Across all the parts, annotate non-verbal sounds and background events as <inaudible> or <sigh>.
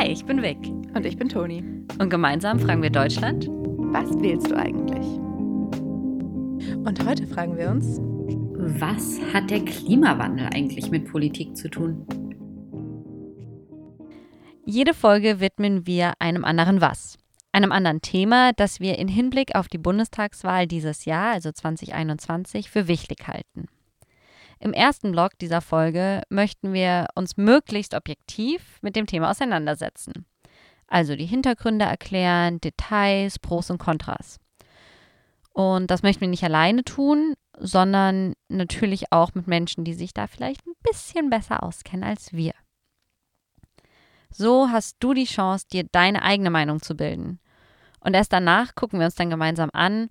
Hi, ich bin Vic. Und ich bin Toni. Und gemeinsam fragen wir Deutschland: Was wählst du eigentlich? Und heute fragen wir uns: Was hat der Klimawandel eigentlich mit Politik zu tun? Jede Folge widmen wir einem anderen Was. Einem anderen Thema, das wir in Hinblick auf die Bundestagswahl dieses Jahr, also 2021, für wichtig halten. Im ersten Blog dieser Folge möchten wir uns möglichst objektiv mit dem Thema auseinandersetzen. Also die Hintergründe erklären, Details, Pros und Kontras. Und das möchten wir nicht alleine tun, sondern natürlich auch mit Menschen, die sich da vielleicht ein bisschen besser auskennen als wir. So hast du die Chance, dir deine eigene Meinung zu bilden. Und erst danach gucken wir uns dann gemeinsam an,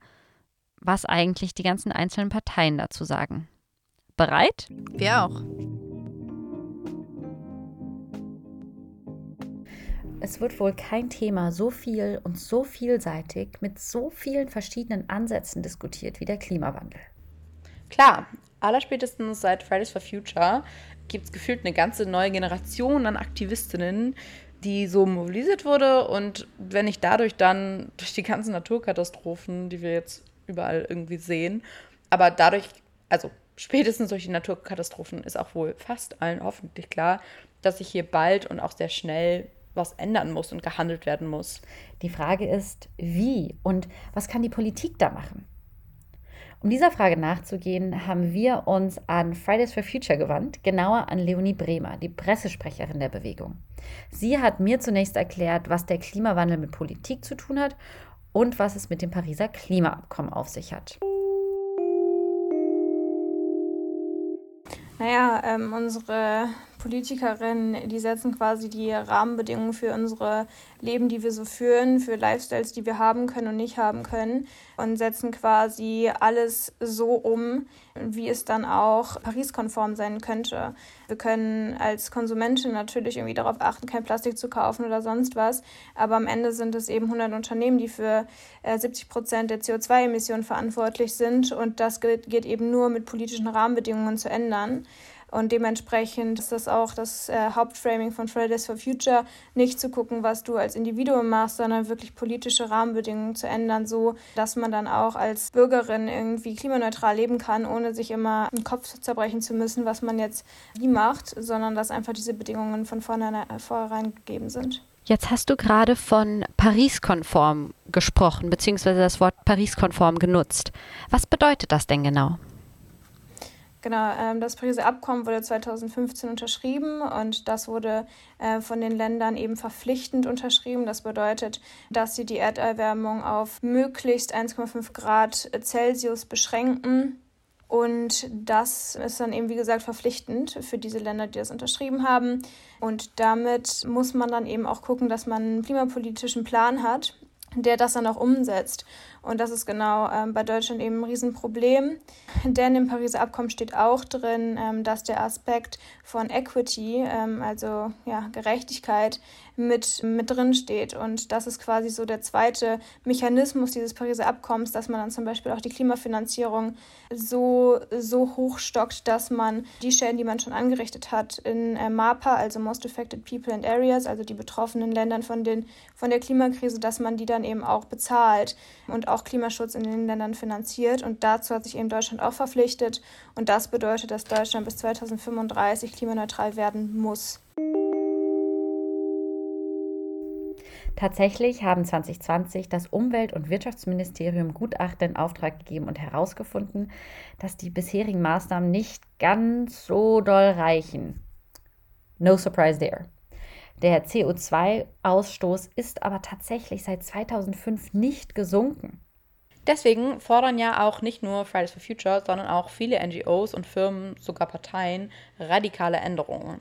was eigentlich die ganzen einzelnen Parteien dazu sagen. Bereit? Wir auch. Es wird wohl kein Thema so viel und so vielseitig mit so vielen verschiedenen Ansätzen diskutiert wie der Klimawandel. Klar, allerspätestens seit Fridays for Future gibt es gefühlt eine ganze neue Generation an Aktivistinnen, die so mobilisiert wurde. Und wenn ich dadurch dann durch die ganzen Naturkatastrophen, die wir jetzt überall irgendwie sehen, aber dadurch, also spätestens durch die Naturkatastrophen ist auch wohl fast allen hoffentlich klar, dass sich hier bald und auch sehr schnell was ändern muss und gehandelt werden muss. Die Frage ist, wie und was kann die Politik da machen? Um dieser Frage nachzugehen, haben wir uns an Fridays for Future gewandt, genauer an Leonie Bremer, die Pressesprecherin der Bewegung. Sie hat mir zunächst erklärt, was der Klimawandel mit Politik zu tun hat und was es mit dem Pariser Klimaabkommen auf sich hat. Naja, ähm, unsere Politikerinnen, die setzen quasi die Rahmenbedingungen für unsere Leben, die wir so führen, für Lifestyles, die wir haben können und nicht haben können und setzen quasi alles so um, wie es dann auch Paris-konform sein könnte. Wir können als Konsumentin natürlich irgendwie darauf achten, kein Plastik zu kaufen oder sonst was, aber am Ende sind es eben 100 Unternehmen, die für äh, 70 Prozent der CO2-Emissionen verantwortlich sind und das geht eben nur mit politischen Rahmenbedingungen zu ändern. Und dementsprechend ist das auch das äh, Hauptframing von Fridays for Future, nicht zu gucken, was du als Individuum machst, sondern wirklich politische Rahmenbedingungen zu ändern, so dass man dann auch als Bürgerin irgendwie klimaneutral leben kann, ohne sich immer den Kopf zerbrechen zu müssen, was man jetzt wie macht, sondern dass einfach diese Bedingungen von vornherein gegeben sind. Jetzt hast du gerade von Paris-konform gesprochen, beziehungsweise das Wort Paris-konform genutzt. Was bedeutet das denn genau? Genau, ähm, das Pariser Abkommen wurde 2015 unterschrieben und das wurde äh, von den Ländern eben verpflichtend unterschrieben. Das bedeutet, dass sie die Erderwärmung auf möglichst 1,5 Grad Celsius beschränken. Und das ist dann eben, wie gesagt, verpflichtend für diese Länder, die das unterschrieben haben. Und damit muss man dann eben auch gucken, dass man einen klimapolitischen Plan hat, der das dann auch umsetzt. Und das ist genau ähm, bei Deutschland eben ein Riesenproblem, <laughs> denn im Pariser Abkommen steht auch drin, ähm, dass der Aspekt von Equity, ähm, also ja, Gerechtigkeit, mit, mit drin steht. Und das ist quasi so der zweite Mechanismus dieses Pariser Abkommens, dass man dann zum Beispiel auch die Klimafinanzierung so, so hoch dass man die Schäden, die man schon angerichtet hat in äh, MAPA, also Most Affected People and Areas, also die betroffenen Ländern von, den, von der Klimakrise, dass man die dann eben auch bezahlt und auch Klimaschutz in den Ländern finanziert. Und dazu hat sich eben Deutschland auch verpflichtet. Und das bedeutet, dass Deutschland bis 2035 klimaneutral werden muss. Tatsächlich haben 2020 das Umwelt- und Wirtschaftsministerium Gutachten in Auftrag gegeben und herausgefunden, dass die bisherigen Maßnahmen nicht ganz so doll reichen. No surprise there. Der CO2-Ausstoß ist aber tatsächlich seit 2005 nicht gesunken. Deswegen fordern ja auch nicht nur Fridays for Future, sondern auch viele NGOs und Firmen, sogar Parteien, radikale Änderungen.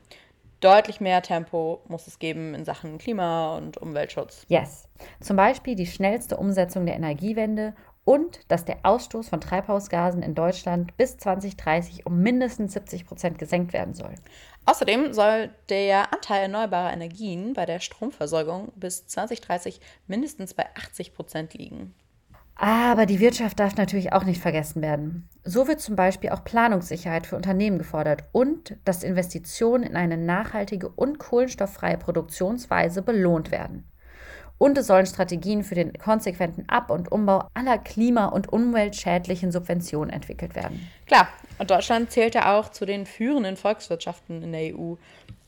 Deutlich mehr Tempo muss es geben in Sachen Klima- und Umweltschutz. Yes. Zum Beispiel die schnellste Umsetzung der Energiewende und dass der Ausstoß von Treibhausgasen in Deutschland bis 2030 um mindestens 70 Prozent gesenkt werden soll. Außerdem soll der Anteil erneuerbarer Energien bei der Stromversorgung bis 2030 mindestens bei 80 Prozent liegen. Aber die Wirtschaft darf natürlich auch nicht vergessen werden. So wird zum Beispiel auch Planungssicherheit für Unternehmen gefordert und dass Investitionen in eine nachhaltige und kohlenstofffreie Produktionsweise belohnt werden. Und es sollen Strategien für den konsequenten Ab- und Umbau aller klima- und umweltschädlichen Subventionen entwickelt werden. Klar, und Deutschland zählt ja auch zu den führenden Volkswirtschaften in der EU.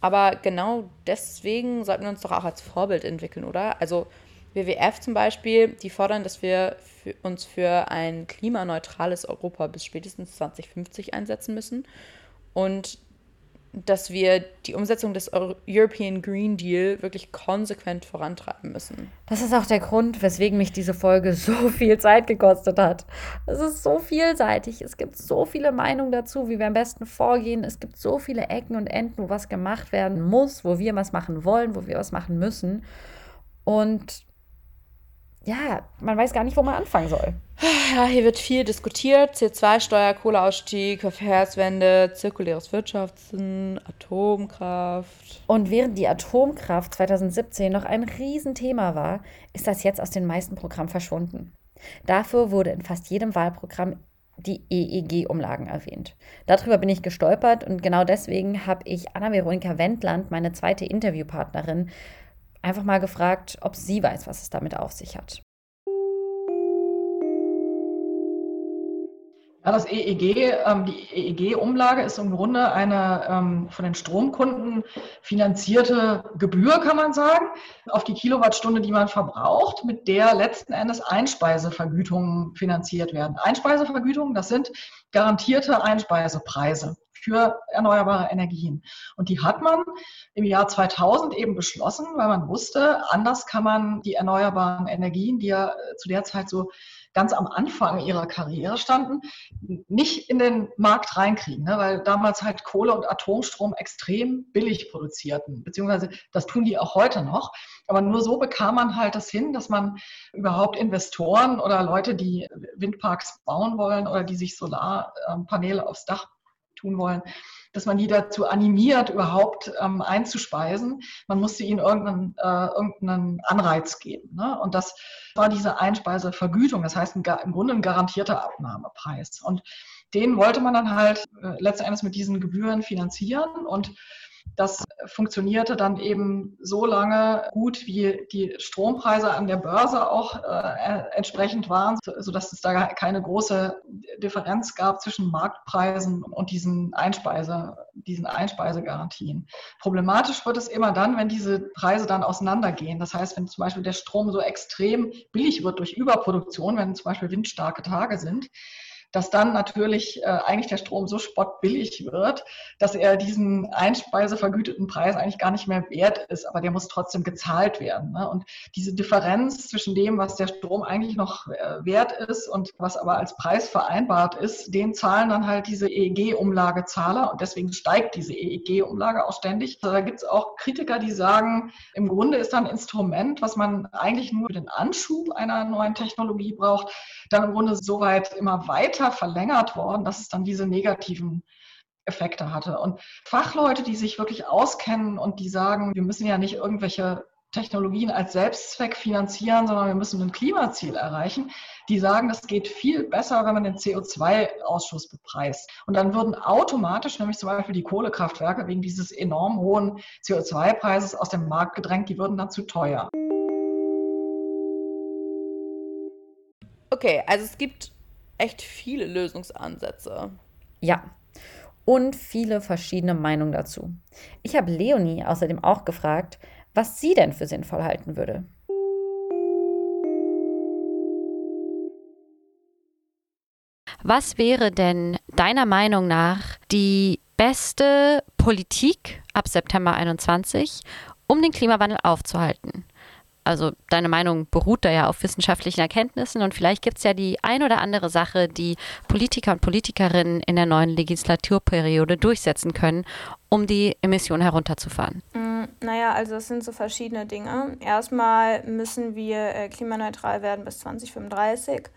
Aber genau deswegen sollten wir uns doch auch als Vorbild entwickeln, oder? Also WWF zum Beispiel, die fordern, dass wir für uns für ein klimaneutrales Europa bis spätestens 2050 einsetzen müssen und dass wir die Umsetzung des European Green Deal wirklich konsequent vorantreiben müssen. Das ist auch der Grund, weswegen mich diese Folge <laughs> so viel Zeit gekostet hat. Es ist so vielseitig, es gibt so viele Meinungen dazu, wie wir am besten vorgehen. Es gibt so viele Ecken und Enden, wo was gemacht werden muss, wo wir was machen wollen, wo wir was machen müssen. Und ja, man weiß gar nicht, wo man anfangen soll. Ja, hier wird viel diskutiert. CO2-Steuer, Kohleausstieg, Verkehrswende, zirkuläres Wirtschaften, Atomkraft. Und während die Atomkraft 2017 noch ein Riesenthema war, ist das jetzt aus den meisten Programmen verschwunden. Dafür wurde in fast jedem Wahlprogramm die EEG-Umlagen erwähnt. Darüber bin ich gestolpert und genau deswegen habe ich Anna-Veronika Wendland, meine zweite Interviewpartnerin, einfach mal gefragt, ob sie weiß, was es damit auf sich hat. Ja, das EEG, ähm, die EEG-Umlage ist im Grunde eine ähm, von den Stromkunden finanzierte Gebühr, kann man sagen, auf die Kilowattstunde, die man verbraucht, mit der letzten Endes Einspeisevergütungen finanziert werden. Einspeisevergütungen, das sind garantierte Einspeisepreise für erneuerbare Energien. Und die hat man im Jahr 2000 eben beschlossen, weil man wusste, anders kann man die erneuerbaren Energien, die ja äh, zu der Zeit so ganz am Anfang ihrer Karriere standen, nicht in den Markt reinkriegen, ne? weil damals halt Kohle und Atomstrom extrem billig produzierten, beziehungsweise das tun die auch heute noch. Aber nur so bekam man halt das hin, dass man überhaupt Investoren oder Leute, die Windparks bauen wollen oder die sich Solarpaneele aufs Dach tun wollen, dass man die dazu animiert, überhaupt ähm, einzuspeisen. Man musste ihnen irgendeinen, äh, irgendeinen Anreiz geben. Ne? Und das war diese Einspeisevergütung, das heißt ein, im Grunde ein garantierter Abnahmepreis. Und den wollte man dann halt äh, letzten mit diesen Gebühren finanzieren. Und das funktionierte dann eben so lange gut, wie die Strompreise an der Börse auch äh, entsprechend waren, sodass es da keine große Differenz gab zwischen Marktpreisen und diesen, Einspeise, diesen Einspeisegarantien. Problematisch wird es immer dann, wenn diese Preise dann auseinandergehen. Das heißt, wenn zum Beispiel der Strom so extrem billig wird durch Überproduktion, wenn zum Beispiel windstarke Tage sind, dass dann natürlich äh, eigentlich der Strom so spottbillig wird, dass er diesen einspeisevergüteten Preis eigentlich gar nicht mehr wert ist, aber der muss trotzdem gezahlt werden. Ne? Und diese Differenz zwischen dem, was der Strom eigentlich noch äh, wert ist und was aber als Preis vereinbart ist, den zahlen dann halt diese EEG-Umlagezahler und deswegen steigt diese EEG-Umlage auch ständig. Also da gibt es auch Kritiker, die sagen, im Grunde ist da ein Instrument, was man eigentlich nur für den Anschub einer neuen Technologie braucht, dann im Grunde so weit immer weiter verlängert worden, dass es dann diese negativen Effekte hatte. Und Fachleute, die sich wirklich auskennen und die sagen, wir müssen ja nicht irgendwelche Technologien als Selbstzweck finanzieren, sondern wir müssen ein Klimaziel erreichen. Die sagen, das geht viel besser, wenn man den CO2-Ausschuss bepreist. Und dann würden automatisch nämlich zum Beispiel die Kohlekraftwerke wegen dieses enorm hohen CO2-Preises aus dem Markt gedrängt, die würden dann zu teuer. Okay, also es gibt echt viele Lösungsansätze. Ja. Und viele verschiedene Meinungen dazu. Ich habe Leonie außerdem auch gefragt, was sie denn für sinnvoll halten würde. Was wäre denn deiner Meinung nach die beste Politik ab September 21, um den Klimawandel aufzuhalten? Also deine Meinung beruht da ja auf wissenschaftlichen Erkenntnissen und vielleicht gibt es ja die ein oder andere Sache, die Politiker und Politikerinnen in der neuen Legislaturperiode durchsetzen können, um die Emissionen herunterzufahren. Mm, naja, also es sind so verschiedene Dinge. Erstmal müssen wir äh, klimaneutral werden bis 2035.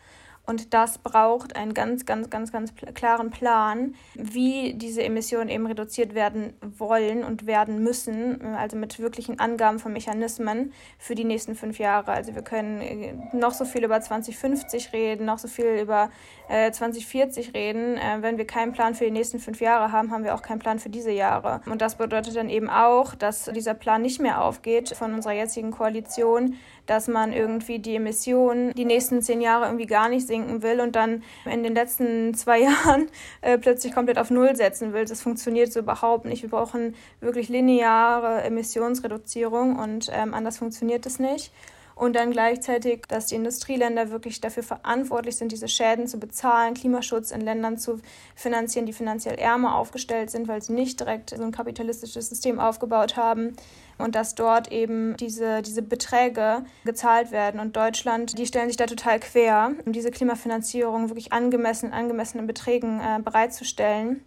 Und das braucht einen ganz, ganz, ganz, ganz klaren Plan, wie diese Emissionen eben reduziert werden wollen und werden müssen, also mit wirklichen Angaben von Mechanismen für die nächsten fünf Jahre. Also wir können äh, noch so viel über 2050 reden, noch so viel über äh, 2040 reden. Äh, wenn wir keinen Plan für die nächsten fünf Jahre haben, haben wir auch keinen Plan für diese Jahre. Und das bedeutet dann eben auch, dass dieser Plan nicht mehr aufgeht von unserer jetzigen Koalition, dass man irgendwie die Emissionen die nächsten zehn Jahre irgendwie gar nicht sinken will und dann in den letzten zwei <laughs> Jahren äh, plötzlich komplett auf Null setzen will. Das funktioniert so überhaupt nicht. Wir brauchen wirklich lineare Emissionsreduzierung und ähm, anders funktioniert es nicht und dann gleichzeitig, dass die Industrieländer wirklich dafür verantwortlich sind, diese Schäden zu bezahlen, Klimaschutz in Ländern zu finanzieren, die finanziell ärmer aufgestellt sind, weil sie nicht direkt so ein kapitalistisches System aufgebaut haben und dass dort eben diese, diese Beträge gezahlt werden. Und Deutschland, die stellen sich da total quer, um diese Klimafinanzierung wirklich angemessen, angemessenen Beträgen äh, bereitzustellen.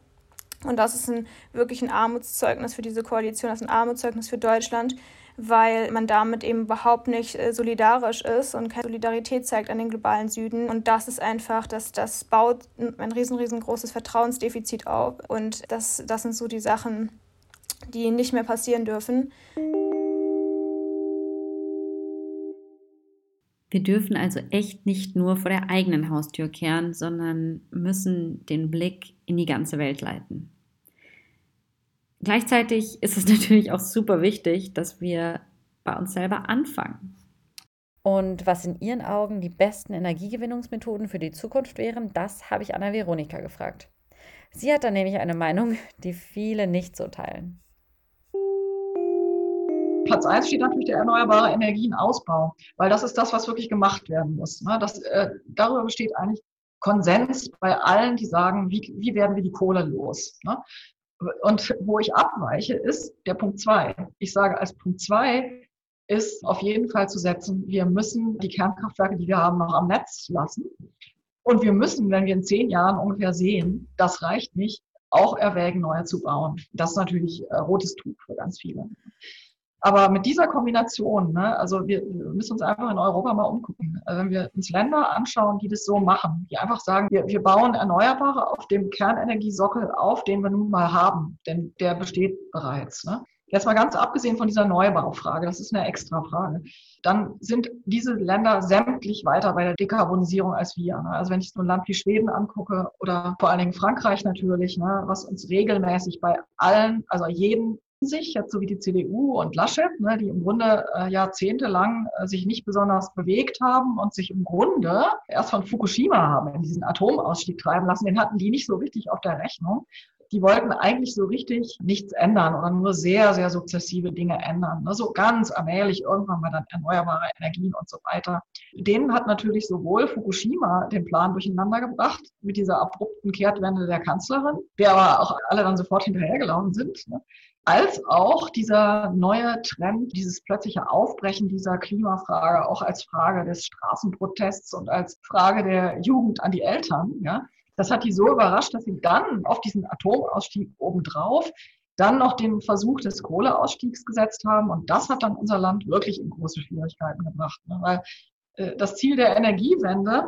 Und das ist ein, wirklich ein Armutszeugnis für diese Koalition, das ist ein Armutszeugnis für Deutschland, weil man damit eben überhaupt nicht äh, solidarisch ist und keine Solidarität zeigt an den globalen Süden. Und das ist einfach, dass das baut ein riesen, riesengroßes Vertrauensdefizit auf. Und das, das sind so die Sachen, die nicht mehr passieren dürfen. Wir dürfen also echt nicht nur vor der eigenen Haustür kehren, sondern müssen den Blick in die ganze Welt leiten. Gleichzeitig ist es <laughs> natürlich auch super wichtig, dass wir bei uns selber anfangen. Und was in Ihren Augen die besten Energiegewinnungsmethoden für die Zukunft wären, das habe ich Anna Veronika gefragt. Sie hat da nämlich eine Meinung, die viele nicht so teilen. Platz 1 steht natürlich der erneuerbare Energienausbau, weil das ist das, was wirklich gemacht werden muss. Ne? Das, äh, darüber besteht eigentlich Konsens bei allen, die sagen, wie, wie werden wir die Kohle los? Ne? Und wo ich abweiche, ist der Punkt zwei. Ich sage, als Punkt zwei ist auf jeden Fall zu setzen, wir müssen die Kernkraftwerke, die wir haben, noch am Netz lassen. Und wir müssen, wenn wir in zehn Jahren ungefähr sehen, das reicht nicht, auch erwägen, neue zu bauen. Das ist natürlich äh, rotes Tuch für ganz viele. Aber mit dieser Kombination, ne, also wir, müssen uns einfach in Europa mal umgucken. Also wenn wir uns Länder anschauen, die das so machen, die einfach sagen, wir, wir bauen Erneuerbare auf dem Kernenergiesockel auf, den wir nun mal haben, denn der besteht bereits. Ne? Jetzt mal ganz abgesehen von dieser Neubaufrage, das ist eine extra Frage, dann sind diese Länder sämtlich weiter bei der Dekarbonisierung als wir. Ne? Also wenn ich so ein Land wie Schweden angucke oder vor allen Dingen Frankreich natürlich, ne, was uns regelmäßig bei allen, also jeden sich, jetzt so wie die CDU und Laschet, ne, die im Grunde äh, jahrzehntelang äh, sich nicht besonders bewegt haben und sich im Grunde erst von Fukushima haben in diesen Atomausstieg treiben lassen. Den hatten die nicht so richtig auf der Rechnung. Die wollten eigentlich so richtig nichts ändern oder nur sehr, sehr sukzessive Dinge ändern. Ne, so ganz allmählich irgendwann mal dann erneuerbare Energien und so weiter. Denen hat natürlich sowohl Fukushima den Plan durcheinander gebracht mit dieser abrupten Kehrtwende der Kanzlerin, der aber auch alle dann sofort hinterhergelaufen sind. Ne? Als auch dieser neue Trend, dieses plötzliche Aufbrechen dieser Klimafrage, auch als Frage des Straßenprotests und als Frage der Jugend an die Eltern, ja, das hat die so überrascht, dass sie dann auf diesen Atomausstieg obendrauf dann noch den Versuch des Kohleausstiegs gesetzt haben. Und das hat dann unser Land wirklich in große Schwierigkeiten gebracht. Ne? Weil äh, das Ziel der Energiewende,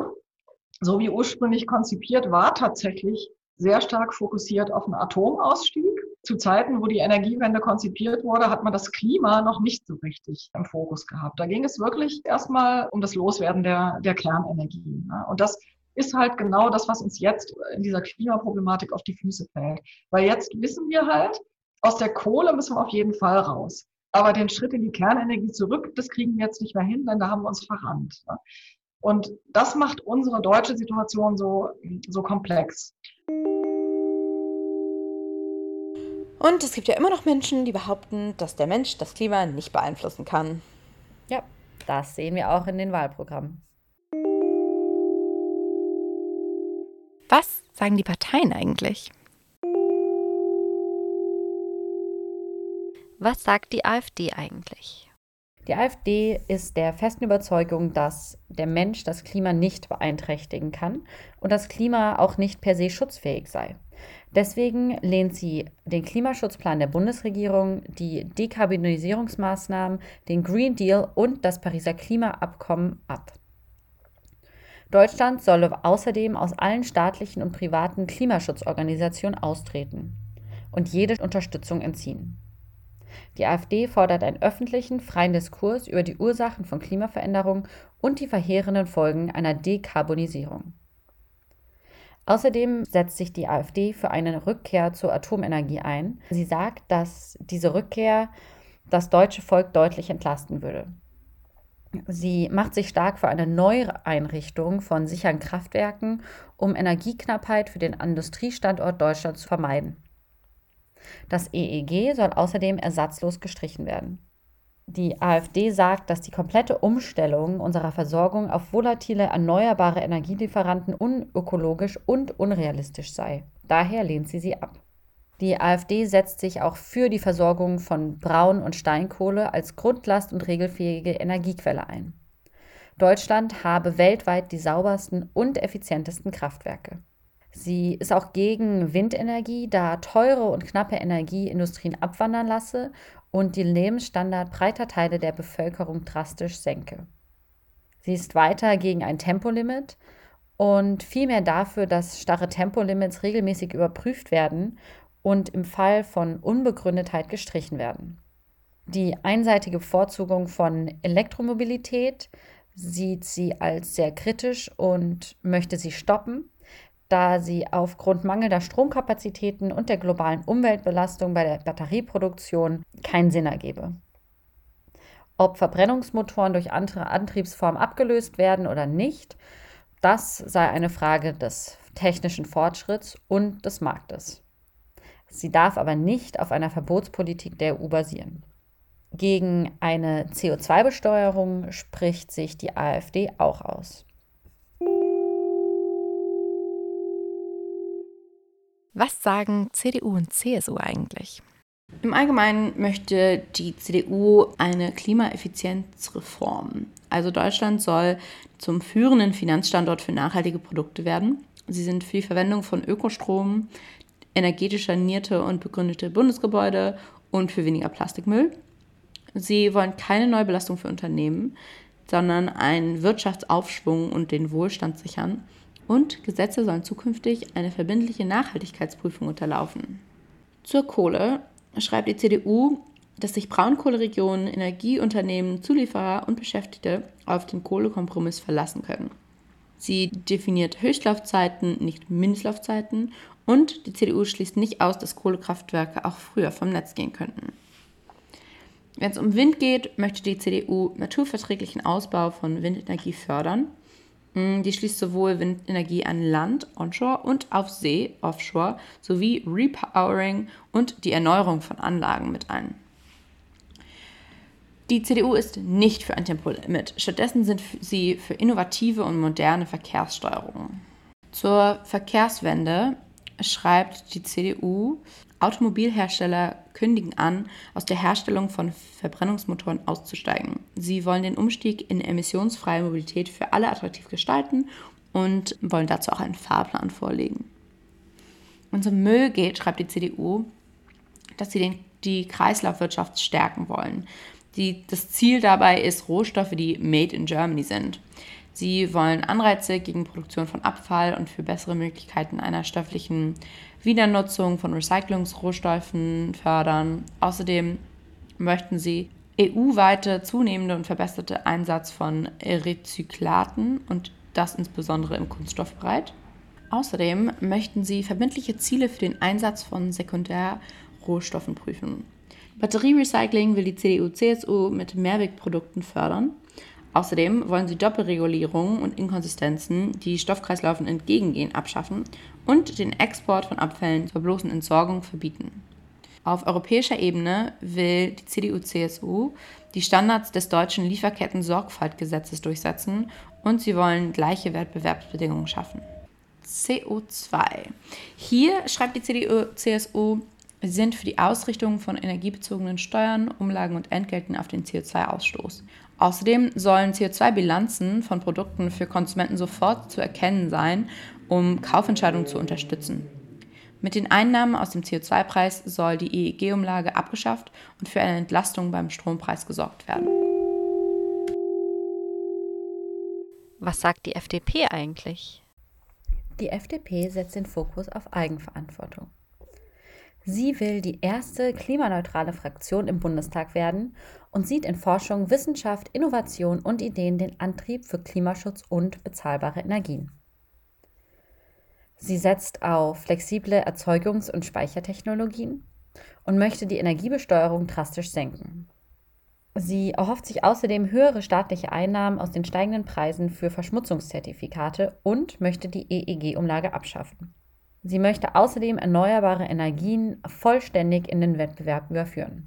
so wie ursprünglich konzipiert, war tatsächlich sehr stark fokussiert auf einen Atomausstieg zu Zeiten, wo die Energiewende konzipiert wurde, hat man das Klima noch nicht so richtig im Fokus gehabt. Da ging es wirklich erstmal um das Loswerden der, der Kernenergie. Ne? Und das ist halt genau das, was uns jetzt in dieser Klimaproblematik auf die Füße fällt. Weil jetzt wissen wir halt, aus der Kohle müssen wir auf jeden Fall raus. Aber den Schritt in die Kernenergie zurück, das kriegen wir jetzt nicht mehr hin, denn da haben wir uns verrannt. Ne? Und das macht unsere deutsche Situation so, so komplex. Und es gibt ja immer noch Menschen, die behaupten, dass der Mensch das Klima nicht beeinflussen kann. Ja, das sehen wir auch in den Wahlprogrammen. Was sagen die Parteien eigentlich? Was sagt die AfD eigentlich? Die AfD ist der festen Überzeugung, dass der Mensch das Klima nicht beeinträchtigen kann und das Klima auch nicht per se schutzfähig sei. Deswegen lehnt sie den Klimaschutzplan der Bundesregierung, die Dekarbonisierungsmaßnahmen, den Green Deal und das Pariser Klimaabkommen ab. Deutschland solle außerdem aus allen staatlichen und privaten Klimaschutzorganisationen austreten und jede Unterstützung entziehen. Die AfD fordert einen öffentlichen, freien Diskurs über die Ursachen von Klimaveränderung und die verheerenden Folgen einer Dekarbonisierung. Außerdem setzt sich die AfD für eine Rückkehr zur Atomenergie ein. Sie sagt, dass diese Rückkehr das deutsche Volk deutlich entlasten würde. Sie macht sich stark für eine Neueinrichtung von sicheren Kraftwerken, um Energieknappheit für den Industriestandort Deutschland zu vermeiden. Das EEG soll außerdem ersatzlos gestrichen werden. Die AfD sagt, dass die komplette Umstellung unserer Versorgung auf volatile, erneuerbare Energielieferanten unökologisch und unrealistisch sei. Daher lehnt sie sie ab. Die AfD setzt sich auch für die Versorgung von Braun- und Steinkohle als grundlast- und regelfähige Energiequelle ein. Deutschland habe weltweit die saubersten und effizientesten Kraftwerke. Sie ist auch gegen Windenergie, da teure und knappe Energie Industrien abwandern lasse und den Lebensstandard breiter Teile der Bevölkerung drastisch senke. Sie ist weiter gegen ein Tempolimit und vielmehr dafür, dass starre Tempolimits regelmäßig überprüft werden und im Fall von Unbegründetheit gestrichen werden. Die einseitige Bevorzugung von Elektromobilität sieht sie als sehr kritisch und möchte sie stoppen, da sie aufgrund mangelnder Stromkapazitäten und der globalen Umweltbelastung bei der Batterieproduktion keinen Sinn ergebe. Ob Verbrennungsmotoren durch andere Antriebsformen abgelöst werden oder nicht, das sei eine Frage des technischen Fortschritts und des Marktes. Sie darf aber nicht auf einer Verbotspolitik der EU basieren. Gegen eine CO2-Besteuerung spricht sich die AfD auch aus. Was sagen CDU und CSU eigentlich? Im Allgemeinen möchte die CDU eine Klimaeffizienzreform. Also Deutschland soll zum führenden Finanzstandort für nachhaltige Produkte werden. Sie sind für die Verwendung von Ökostrom, energetisch sanierte und begründete Bundesgebäude und für weniger Plastikmüll. Sie wollen keine Neubelastung für Unternehmen, sondern einen Wirtschaftsaufschwung und den Wohlstand sichern und Gesetze sollen zukünftig eine verbindliche Nachhaltigkeitsprüfung unterlaufen. Zur Kohle schreibt die CDU, dass sich Braunkohleregionen, Energieunternehmen, Zulieferer und Beschäftigte auf den Kohlekompromiss verlassen können. Sie definiert Höchstlaufzeiten, nicht Mindestlaufzeiten und die CDU schließt nicht aus, dass Kohlekraftwerke auch früher vom Netz gehen könnten. Wenn es um Wind geht, möchte die CDU naturverträglichen Ausbau von Windenergie fördern die schließt sowohl Windenergie an Land, onshore, und auf See, offshore, sowie Repowering und die Erneuerung von Anlagen mit ein. Die CDU ist nicht für ein Tempolimit. Stattdessen sind sie für innovative und moderne Verkehrssteuerung. Zur Verkehrswende schreibt die CDU, Automobilhersteller kündigen an, aus der Herstellung von Verbrennungsmotoren auszusteigen. Sie wollen den Umstieg in emissionsfreie Mobilität für alle attraktiv gestalten und wollen dazu auch einen Fahrplan vorlegen. Und zum Müll geht, schreibt die CDU, dass sie den, die Kreislaufwirtschaft stärken wollen. Die, das Ziel dabei ist, Rohstoffe, die made in Germany sind. Sie wollen Anreize gegen Produktion von Abfall und für bessere Möglichkeiten einer stofflichen Wiedernutzung von Recyclungsrohstoffen fördern. Außerdem möchten sie EU-weite zunehmende und verbesserte Einsatz von Rezyklaten und das insbesondere im Kunststoffbereich. Außerdem möchten sie verbindliche Ziele für den Einsatz von Sekundärrohstoffen prüfen. Batterierecycling will die CDU-CSU mit Mehrwegprodukten fördern. Außerdem wollen sie Doppelregulierungen und Inkonsistenzen, die Stoffkreislaufen entgegengehen, abschaffen und den Export von Abfällen zur bloßen Entsorgung verbieten. Auf europäischer Ebene will die CDU-CSU die Standards des deutschen Lieferketten-Sorgfaltgesetzes durchsetzen und sie wollen gleiche Wettbewerbsbedingungen schaffen. CO2. Hier schreibt die CDU-CSU, sind für die Ausrichtung von energiebezogenen Steuern, Umlagen und Entgelten auf den CO2-Ausstoß. Außerdem sollen CO2-Bilanzen von Produkten für Konsumenten sofort zu erkennen sein, um Kaufentscheidungen zu unterstützen. Mit den Einnahmen aus dem CO2-Preis soll die EEG-Umlage abgeschafft und für eine Entlastung beim Strompreis gesorgt werden. Was sagt die FDP eigentlich? Die FDP setzt den Fokus auf Eigenverantwortung. Sie will die erste klimaneutrale Fraktion im Bundestag werden und sieht in Forschung, Wissenschaft, Innovation und Ideen den Antrieb für Klimaschutz und bezahlbare Energien. Sie setzt auf flexible Erzeugungs- und Speichertechnologien und möchte die Energiebesteuerung drastisch senken. Sie erhofft sich außerdem höhere staatliche Einnahmen aus den steigenden Preisen für Verschmutzungszertifikate und möchte die EEG-Umlage abschaffen. Sie möchte außerdem erneuerbare Energien vollständig in den Wettbewerb überführen.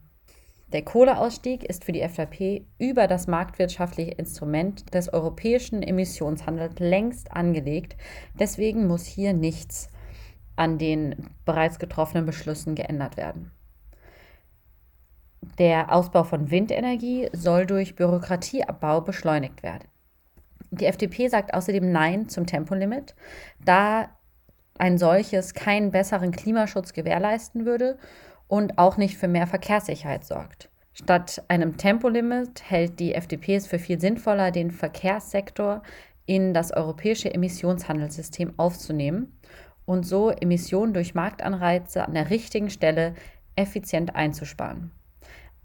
Der Kohleausstieg ist für die FDP über das marktwirtschaftliche Instrument des europäischen Emissionshandels längst angelegt. Deswegen muss hier nichts an den bereits getroffenen Beschlüssen geändert werden. Der Ausbau von Windenergie soll durch Bürokratieabbau beschleunigt werden. Die FDP sagt außerdem Nein zum Tempolimit, da ein solches keinen besseren Klimaschutz gewährleisten würde und auch nicht für mehr Verkehrssicherheit sorgt. Statt einem Tempolimit hält die FDP es für viel sinnvoller, den Verkehrssektor in das europäische Emissionshandelssystem aufzunehmen und so Emissionen durch Marktanreize an der richtigen Stelle effizient einzusparen.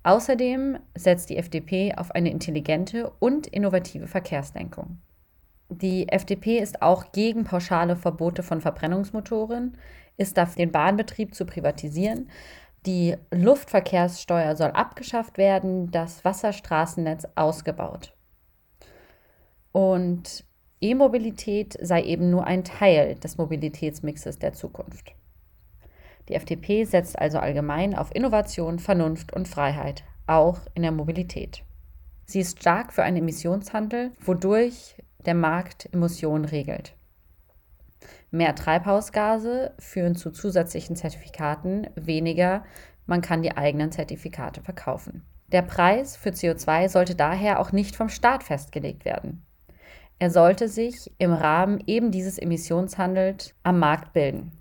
Außerdem setzt die FDP auf eine intelligente und innovative Verkehrslenkung. Die FDP ist auch gegen pauschale Verbote von Verbrennungsmotoren, ist dafür, den Bahnbetrieb zu privatisieren. Die Luftverkehrssteuer soll abgeschafft werden, das Wasserstraßennetz ausgebaut. Und E-Mobilität sei eben nur ein Teil des Mobilitätsmixes der Zukunft. Die FDP setzt also allgemein auf Innovation, Vernunft und Freiheit, auch in der Mobilität. Sie ist stark für einen Emissionshandel, wodurch der Markt Emissionen regelt. Mehr Treibhausgase führen zu zusätzlichen Zertifikaten, weniger man kann die eigenen Zertifikate verkaufen. Der Preis für CO2 sollte daher auch nicht vom Staat festgelegt werden. Er sollte sich im Rahmen eben dieses Emissionshandels am Markt bilden.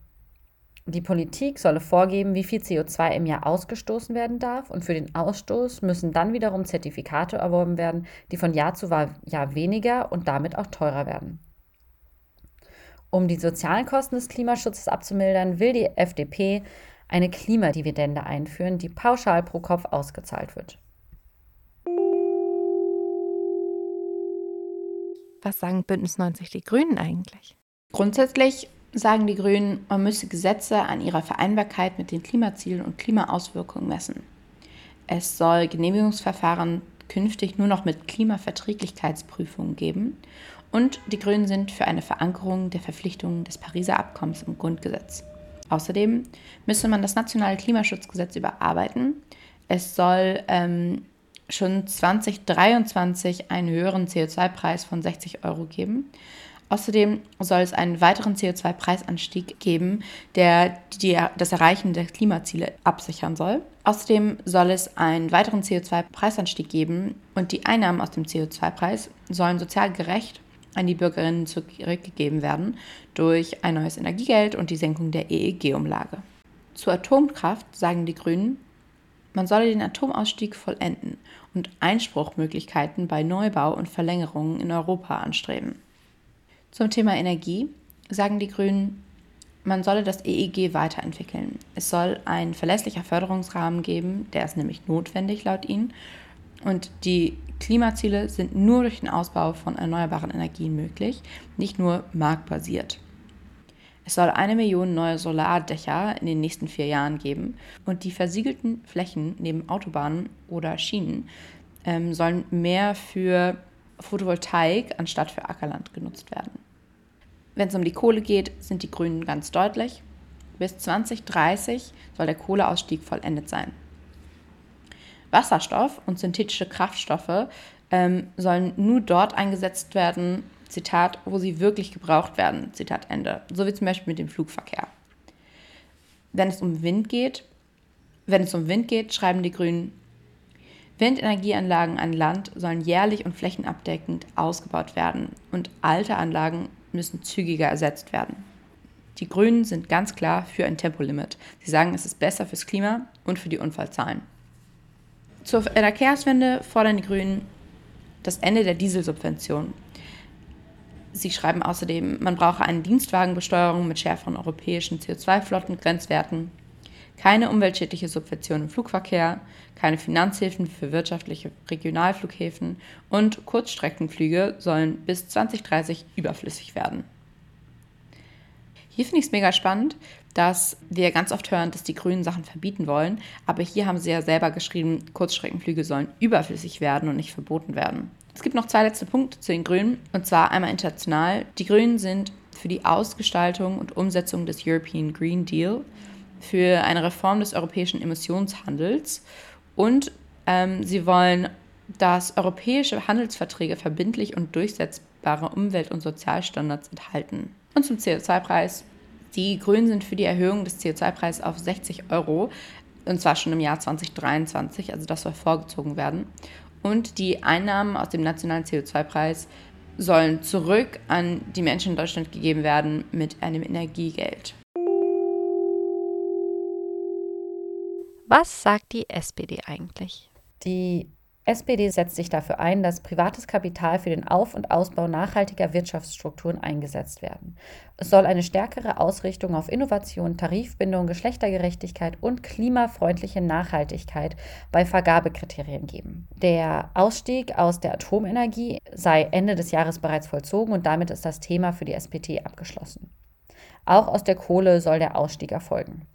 Die Politik solle vorgeben, wie viel CO2 im Jahr ausgestoßen werden darf und für den Ausstoß müssen dann wiederum Zertifikate erworben werden, die von Jahr zu Jahr weniger und damit auch teurer werden. Um die sozialen Kosten des Klimaschutzes abzumildern, will die FDP eine Klimadividende einführen, die pauschal pro Kopf ausgezahlt wird. Was sagen Bündnis 90 die Grünen eigentlich? Grundsätzlich sagen die Grünen, man müsse Gesetze an ihrer Vereinbarkeit mit den Klimazielen und Klimaauswirkungen messen. Es soll Genehmigungsverfahren künftig nur noch mit Klimaverträglichkeitsprüfungen geben und die Grünen sind für eine Verankerung der Verpflichtungen des Pariser Abkommens im Grundgesetz. Außerdem müsse man das nationale Klimaschutzgesetz überarbeiten. Es soll ähm, schon 2023 einen höheren CO2-Preis von 60 Euro geben. Außerdem soll es einen weiteren CO2-Preisanstieg geben, der die, das Erreichen der Klimaziele absichern soll. Außerdem soll es einen weiteren CO2-Preisanstieg geben und die Einnahmen aus dem CO2-Preis sollen sozial gerecht an die Bürgerinnen zurückgegeben werden durch ein neues Energiegeld und die Senkung der EEG-Umlage. Zur Atomkraft sagen die Grünen, man solle den Atomausstieg vollenden und Einspruchmöglichkeiten bei Neubau und Verlängerungen in Europa anstreben. Zum Thema Energie sagen die Grünen, man solle das EEG weiterentwickeln. Es soll ein verlässlicher Förderungsrahmen geben, der ist nämlich notwendig laut ihnen. Und die Klimaziele sind nur durch den Ausbau von erneuerbaren Energien möglich, nicht nur marktbasiert. Es soll eine Million neue Solardächer in den nächsten vier Jahren geben und die versiegelten Flächen neben Autobahnen oder Schienen ähm, sollen mehr für Photovoltaik anstatt für Ackerland genutzt werden. Wenn es um die Kohle geht, sind die Grünen ganz deutlich. Bis 2030 soll der Kohleausstieg vollendet sein. Wasserstoff und synthetische Kraftstoffe ähm, sollen nur dort eingesetzt werden, Zitat, wo sie wirklich gebraucht werden, Zitat Ende. So wie zum Beispiel mit dem Flugverkehr. Wenn es um Wind geht, wenn es um Wind geht, schreiben die Grünen, Windenergieanlagen an Land sollen jährlich und flächenabdeckend ausgebaut werden und alte Anlagen müssen zügiger ersetzt werden. Die Grünen sind ganz klar für ein Tempolimit. Sie sagen, es ist besser fürs Klima und für die Unfallzahlen. Zur Verkehrswende fordern die Grünen das Ende der Dieselsubvention. Sie schreiben außerdem, man brauche eine Dienstwagenbesteuerung mit schärferen europäischen CO2-Flottengrenzwerten, keine umweltschädliche Subvention im Flugverkehr, keine Finanzhilfen für wirtschaftliche Regionalflughäfen und Kurzstreckenflüge sollen bis 2030 überflüssig werden. Hier finde ich es mega spannend, dass wir ganz oft hören, dass die Grünen Sachen verbieten wollen, aber hier haben sie ja selber geschrieben, Kurzstreckenflüge sollen überflüssig werden und nicht verboten werden. Es gibt noch zwei letzte Punkte zu den Grünen, und zwar einmal international. Die Grünen sind für die Ausgestaltung und Umsetzung des European Green Deal, für eine Reform des europäischen Emissionshandels und ähm, sie wollen, dass europäische Handelsverträge verbindlich und durchsetzbare Umwelt- und Sozialstandards enthalten. Und zum CO2-Preis. Die Grünen sind für die Erhöhung des CO2-Preises auf 60 Euro, und zwar schon im Jahr 2023, also das soll vorgezogen werden. Und die Einnahmen aus dem nationalen CO2-Preis sollen zurück an die Menschen in Deutschland gegeben werden mit einem Energiegeld. Was sagt die SPD eigentlich? Die SPD setzt sich dafür ein, dass privates Kapital für den Auf- und Ausbau nachhaltiger Wirtschaftsstrukturen eingesetzt werden. Es soll eine stärkere Ausrichtung auf Innovation, Tarifbindung, Geschlechtergerechtigkeit und klimafreundliche Nachhaltigkeit bei Vergabekriterien geben. Der Ausstieg aus der Atomenergie sei Ende des Jahres bereits vollzogen und damit ist das Thema für die SPD abgeschlossen. Auch aus der Kohle soll der Ausstieg erfolgen.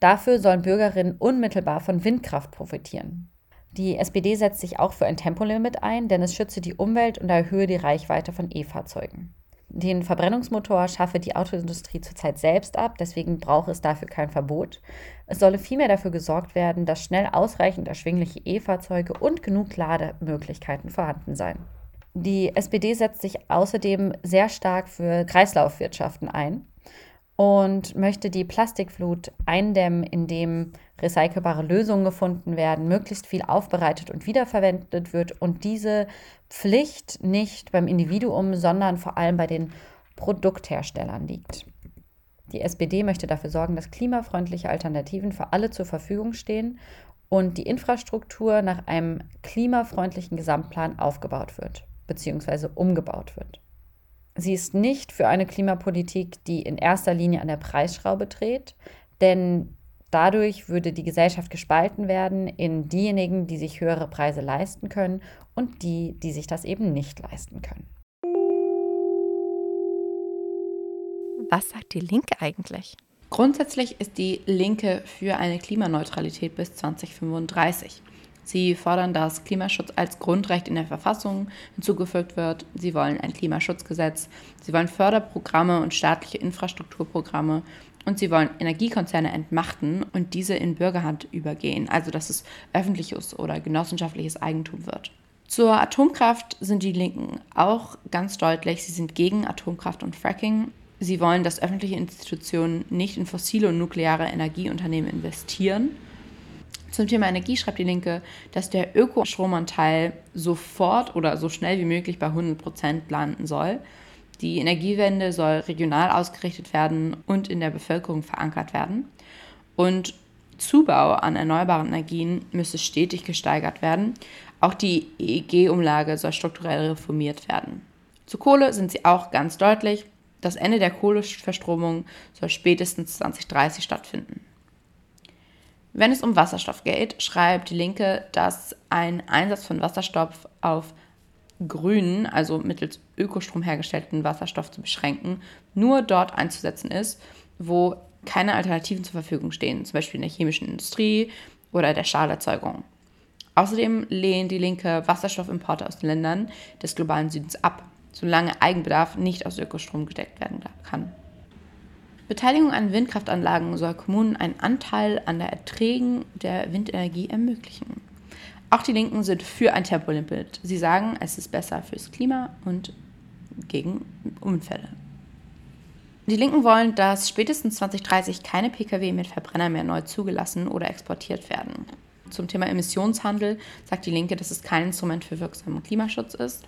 Dafür sollen Bürgerinnen unmittelbar von Windkraft profitieren. Die SPD setzt sich auch für ein Tempolimit ein, denn es schütze die Umwelt und erhöhe die Reichweite von E-Fahrzeugen. Den Verbrennungsmotor schaffe die Autoindustrie zurzeit selbst ab, deswegen brauche es dafür kein Verbot. Es solle vielmehr dafür gesorgt werden, dass schnell ausreichend erschwingliche E-Fahrzeuge und genug Lademöglichkeiten vorhanden seien. Die SPD setzt sich außerdem sehr stark für Kreislaufwirtschaften ein und möchte die Plastikflut eindämmen, indem recycelbare Lösungen gefunden werden, möglichst viel aufbereitet und wiederverwendet wird und diese Pflicht nicht beim Individuum, sondern vor allem bei den Produktherstellern liegt. Die SPD möchte dafür sorgen, dass klimafreundliche Alternativen für alle zur Verfügung stehen und die Infrastruktur nach einem klimafreundlichen Gesamtplan aufgebaut wird bzw. umgebaut wird. Sie ist nicht für eine Klimapolitik, die in erster Linie an der Preisschraube dreht, denn dadurch würde die Gesellschaft gespalten werden in diejenigen, die sich höhere Preise leisten können und die, die sich das eben nicht leisten können. Was sagt die Linke eigentlich? Grundsätzlich ist die Linke für eine Klimaneutralität bis 2035. Sie fordern, dass Klimaschutz als Grundrecht in der Verfassung hinzugefügt wird. Sie wollen ein Klimaschutzgesetz. Sie wollen Förderprogramme und staatliche Infrastrukturprogramme. Und sie wollen Energiekonzerne entmachten und diese in Bürgerhand übergehen, also dass es öffentliches oder genossenschaftliches Eigentum wird. Zur Atomkraft sind die Linken auch ganz deutlich. Sie sind gegen Atomkraft und Fracking. Sie wollen, dass öffentliche Institutionen nicht in fossile und nukleare Energieunternehmen investieren. Zum Thema Energie schreibt die Linke, dass der Ökostromanteil sofort oder so schnell wie möglich bei 100 Prozent landen soll. Die Energiewende soll regional ausgerichtet werden und in der Bevölkerung verankert werden. Und Zubau an erneuerbaren Energien müsse stetig gesteigert werden. Auch die EEG-Umlage soll strukturell reformiert werden. Zu Kohle sind sie auch ganz deutlich. Das Ende der Kohleverstromung soll spätestens 2030 stattfinden. Wenn es um Wasserstoff geht, schreibt die Linke, dass ein Einsatz von Wasserstoff auf grünen, also mittels Ökostrom hergestellten Wasserstoff zu beschränken, nur dort einzusetzen ist, wo keine Alternativen zur Verfügung stehen, zum Beispiel in der chemischen Industrie oder der Stahlerzeugung. Außerdem lehnt die Linke Wasserstoffimporte aus den Ländern des globalen Südens ab, solange Eigenbedarf nicht aus Ökostrom gedeckt werden kann. Beteiligung an Windkraftanlagen soll Kommunen einen Anteil an der Erträgen der Windenergie ermöglichen. Auch die Linken sind für ein Tempolimit. Sie sagen, es ist besser fürs Klima und gegen Unfälle. Die Linken wollen, dass spätestens 2030 keine Pkw mit Verbrenner mehr neu zugelassen oder exportiert werden. Zum Thema Emissionshandel sagt die Linke, dass es kein Instrument für wirksamen Klimaschutz ist.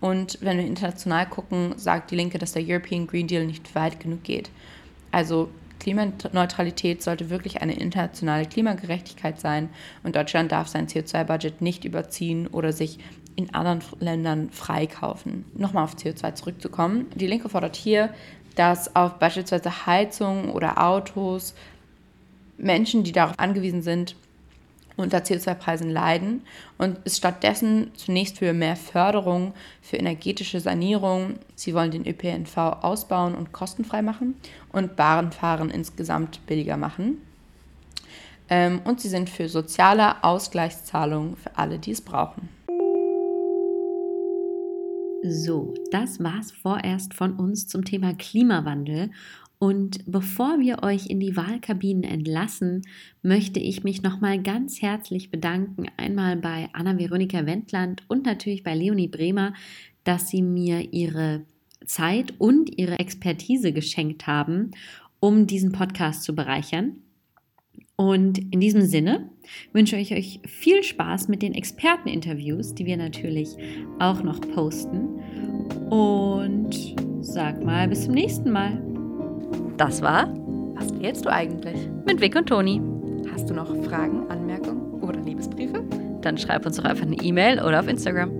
Und wenn wir international gucken, sagt die Linke, dass der European Green Deal nicht weit genug geht. Also Klimaneutralität sollte wirklich eine internationale Klimagerechtigkeit sein und Deutschland darf sein CO2-Budget nicht überziehen oder sich in anderen Ländern freikaufen. Nochmal auf CO2 zurückzukommen. Die Linke fordert hier, dass auf beispielsweise Heizung oder Autos Menschen, die darauf angewiesen sind, unter CO2-Preisen leiden und ist stattdessen zunächst für mehr Förderung für energetische Sanierung. Sie wollen den ÖPNV ausbauen und kostenfrei machen und Bahnfahren insgesamt billiger machen. Ähm, und sie sind für soziale Ausgleichszahlungen für alle, die es brauchen. So, das war's vorerst von uns zum Thema Klimawandel. Und bevor wir euch in die Wahlkabinen entlassen, möchte ich mich nochmal ganz herzlich bedanken. Einmal bei Anna-Veronika Wendland und natürlich bei Leonie Bremer, dass sie mir ihre Zeit und ihre Expertise geschenkt haben, um diesen Podcast zu bereichern. Und in diesem Sinne wünsche ich euch viel Spaß mit den Experteninterviews, die wir natürlich auch noch posten. Und sag mal bis zum nächsten Mal. Das war Was wählst du eigentlich? Mit Vic und Toni. Hast du noch Fragen, Anmerkungen oder Liebesbriefe? Dann schreib uns doch einfach eine E-Mail oder auf Instagram.